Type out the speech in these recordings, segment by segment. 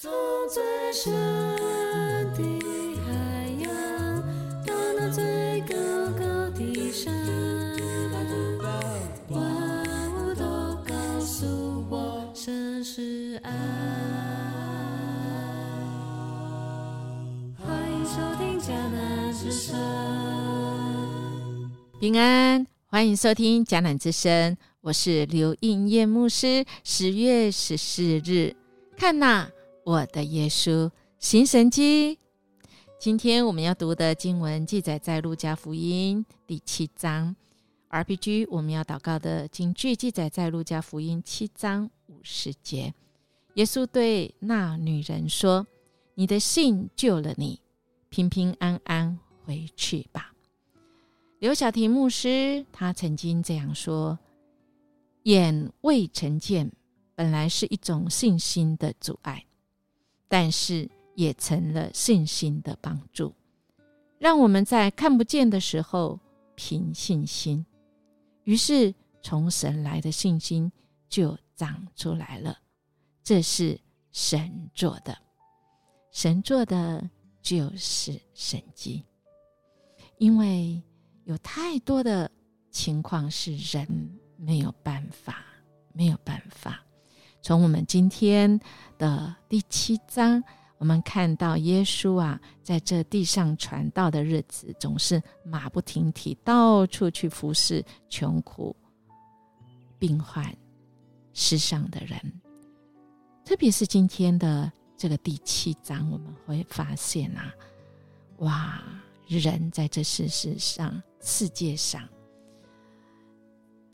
从最深的海洋，到那最高高的山，万物都告诉我，神是爱。欢迎收听迦南之声。平安，欢迎收听迦南之声，我是刘应叶牧师。十月十四日，看呐，我的耶稣行神迹。今天我们要读的经文记载在路加福音第七章。RPG 我们要祷告的经句记载在路加福音七章五十节。耶稣对那女人说：“你的信救了你，平平安安回去吧。”刘晓婷牧师他曾经这样说：“眼未曾见，本来是一种信心的阻碍，但是也成了信心的帮助，让我们在看不见的时候凭信心。于是从神来的信心就长出来了。这是神做的，神做的就是神迹，因为。”有太多的情况是人没有办法，没有办法。从我们今天的第七章，我们看到耶稣啊，在这地上传道的日子，总是马不停蹄，到处去服侍穷苦、病患、世上的人。特别是今天的这个第七章，我们会发现啊，哇！人在这世世上、世界上，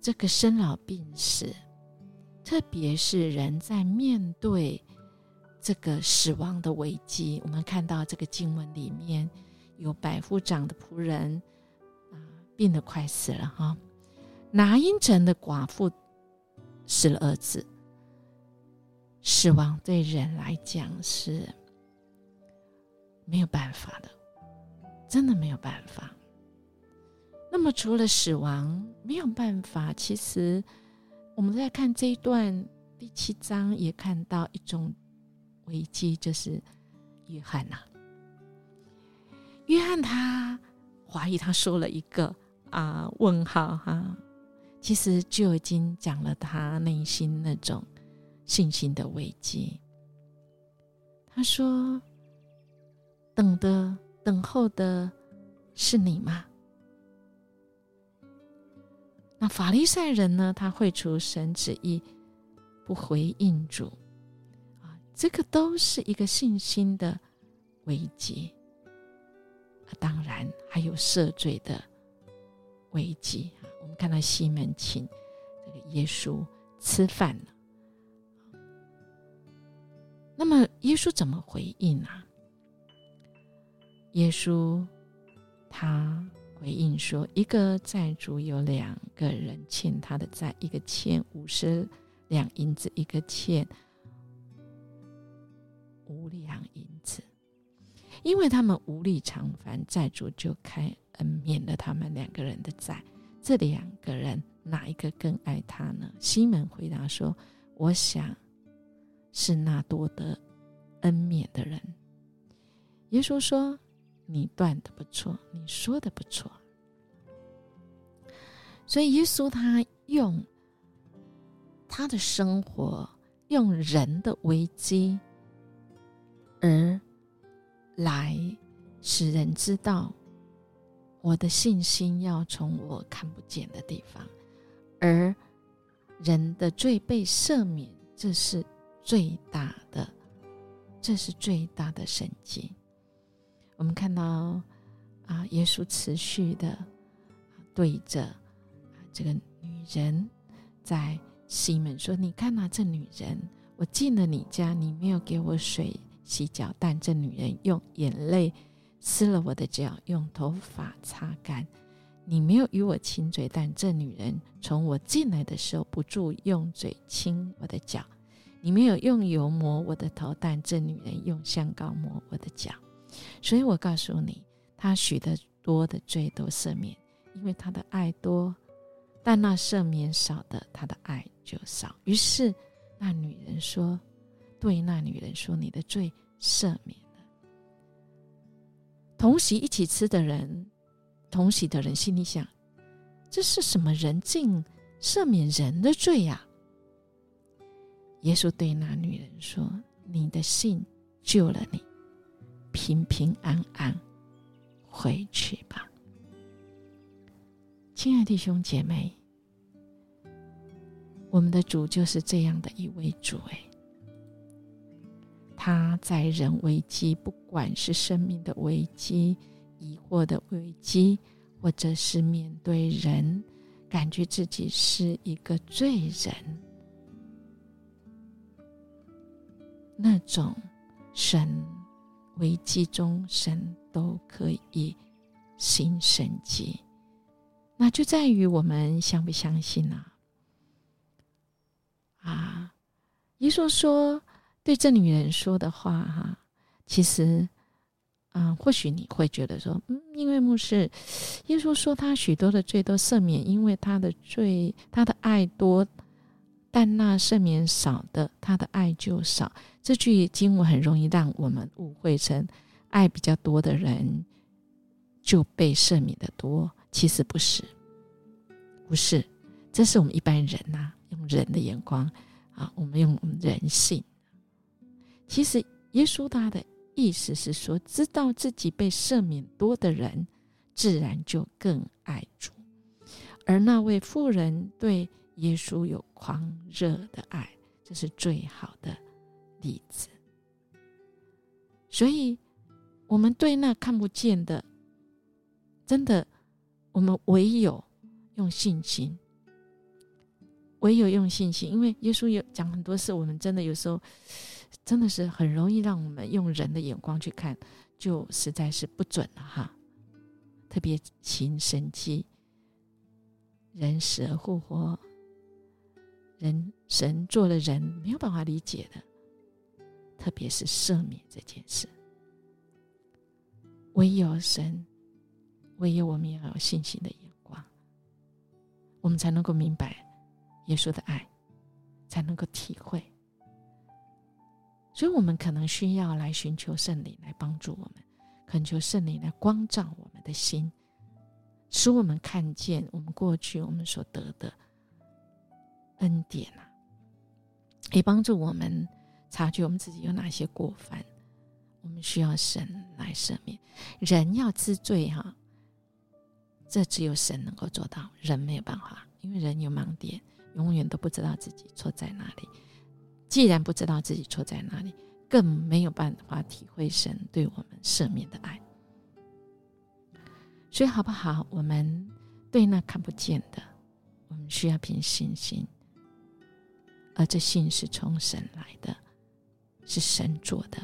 这个生老病死，特别是人在面对这个死亡的危机，我们看到这个经文里面有百夫长的仆人啊，病得快死了哈。拿因城的寡妇死了儿子，死亡对人来讲是没有办法的。真的没有办法。那么，除了死亡没有办法，其实我们在看这一段第七章，也看到一种危机，就是约翰呐。约翰他怀疑，他说了一个啊问号哈，其实就已经讲了他内心那种信心的危机。他说：“等的。”等候的是你吗？那法利赛人呢？他会出神旨意，不回应主啊，这个都是一个信心的危机啊。当然还有赦罪的危机啊。我们看到西门请这个耶稣吃饭了，那么耶稣怎么回应呢？耶稣他回应说：“一个债主有两个人欠他的债，一个欠五十两银子，一个欠五两银子。因为他们无力偿还，债主就开恩免了他们两个人的债。这两个人哪一个更爱他呢？”西门回答说：“我想是那多得恩免的人。”耶稣说。你断的不错，你说的不错，所以耶稣他用他的生活，用人的危机，而来使人知道我的信心要从我看不见的地方，而人的罪被赦免，这是最大的，这是最大的神迹。我们看到啊，耶稣持续的对着这个女人在西门说：“你看呐，这女人，我进了你家，你没有给我水洗脚，但这女人用眼泪湿了我的脚，用头发擦干。你没有与我亲嘴，但这女人从我进来的时候不住用嘴亲我的脚。你没有用油抹我的头，但这女人用香膏抹我的脚。”所以我告诉你，他许的多的罪都赦免，因为他的爱多；但那赦免少的，他的爱就少。于是那女人说：“对那女人说：“你的罪赦免了。”同席一起吃的人，同席的人心里想：“这是什么人竟赦免人的罪呀？”耶稣对那女人说：“你的信救了你，平平安安回去吧。”亲爱的弟兄姐妹，我们的主就是这样的一位主哎。他在人危机，不管是生命的危机、疑惑的危机，或者是面对人，感觉自己是一个罪人，那种神危机中，神都可以行神迹。那就在于我们相不相信呢？啊，耶稣说对这女人说的话，哈，其实，嗯，或许你会觉得说，嗯，因为牧师耶稣说他许多的罪都赦免，因为他的罪，他的爱多，但那赦免少的，他的爱就少。这句经文很容易让我们误会成爱比较多的人就被赦免的多。其实不是，不是，这是我们一般人呐，用人的眼光啊，我们用人性。其实耶稣他的意思是说，知道自己被赦免多的人，自然就更爱主。而那位妇人对耶稣有狂热的爱，这是最好的例子。所以，我们对那看不见的，真的。我们唯有用信心，唯有用信心，因为耶稣有讲很多事，我们真的有时候真的是很容易让我们用人的眼光去看，就实在是不准了哈。特别行神迹，人死而复活，人神做了人没有办法理解的，特别是赦免这件事，唯有神。唯有我们要有信心的眼光，我们才能够明白耶稣的爱，才能够体会。所以，我们可能需要来寻求圣灵来帮助我们，恳求圣灵来光照我们的心，使我们看见我们过去我们所得的恩典啊，也帮助我们察觉我们自己有哪些过犯，我们需要神来赦免。人要知罪哈。这只有神能够做到，人没有办法，因为人有盲点，永远都不知道自己错在哪里。既然不知道自己错在哪里，更没有办法体会神对我们赦免的爱。所以，好不好？我们对那看不见的，我们需要凭信心，而这信是从神来的，是神做的，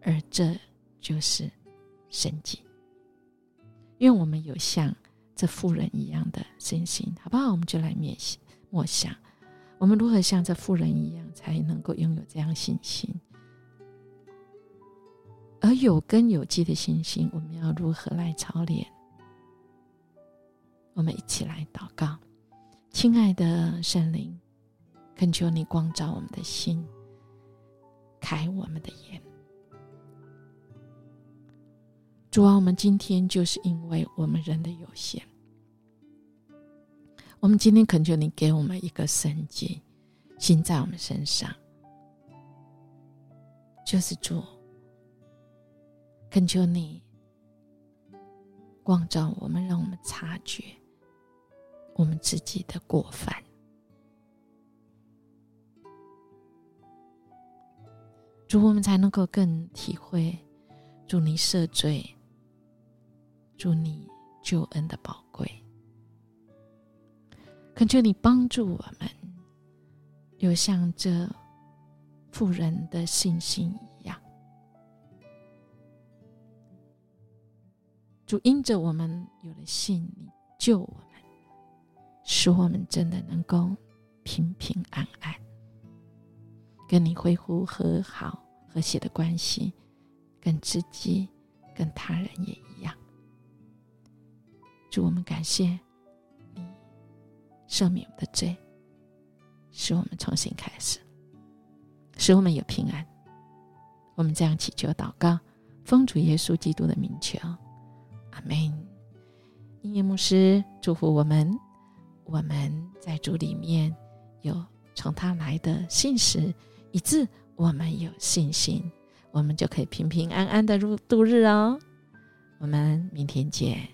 而这就是神迹。愿我们有像这妇人一样的信心，好不好？我们就来面默想，我们如何像这妇人一样，才能够拥有这样信心？而有根有基的信心，我们要如何来操练？我们一起来祷告，亲爱的圣灵，恳求你光照我们的心，开我们的眼。主啊，我们今天就是因为我们人的有限，我们今天恳求你给我们一个神迹，心在我们身上，就是主，恳求你光照我们，让我们察觉我们自己的过犯，主，我们才能够更体会主你赦罪。祝你救恩的宝贵，恳求你帮助我们，有像这富人的信心一样。主因着我们有了信，你救我们，使我们真的能够平平安安，跟你恢复和好和谐的关系，跟自己、跟他人也一样。祝我们感谢你赦免我们的罪，使我们重新开始，使我们有平安。我们这样祈求祷告，奉主耶稣基督的名求，阿门。音乐牧师祝福我们，我们在主里面有从他来的信实，以致我们有信心，我们就可以平平安安的入度日哦。我们明天见。